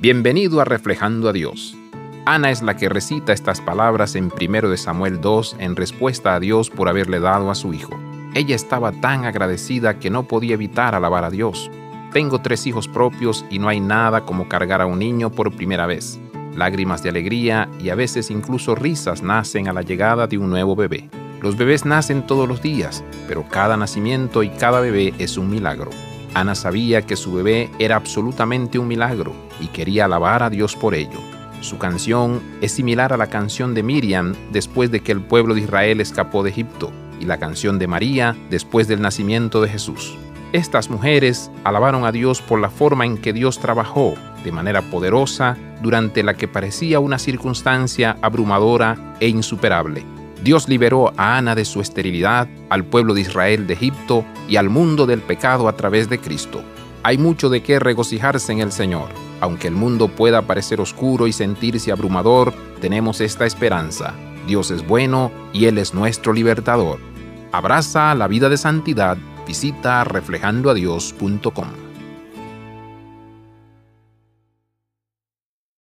Bienvenido a Reflejando a Dios. Ana es la que recita estas palabras en 1 Samuel 2 en respuesta a Dios por haberle dado a su hijo. Ella estaba tan agradecida que no podía evitar alabar a Dios. Tengo tres hijos propios y no hay nada como cargar a un niño por primera vez. Lágrimas de alegría y a veces incluso risas nacen a la llegada de un nuevo bebé. Los bebés nacen todos los días, pero cada nacimiento y cada bebé es un milagro. Ana sabía que su bebé era absolutamente un milagro y quería alabar a Dios por ello. Su canción es similar a la canción de Miriam después de que el pueblo de Israel escapó de Egipto y la canción de María después del nacimiento de Jesús. Estas mujeres alabaron a Dios por la forma en que Dios trabajó de manera poderosa durante la que parecía una circunstancia abrumadora e insuperable. Dios liberó a Ana de su esterilidad, al pueblo de Israel de Egipto y al mundo del pecado a través de Cristo. Hay mucho de qué regocijarse en el Señor. Aunque el mundo pueda parecer oscuro y sentirse abrumador, tenemos esta esperanza. Dios es bueno y Él es nuestro libertador. Abraza la vida de santidad. Visita reflejandoadios.com.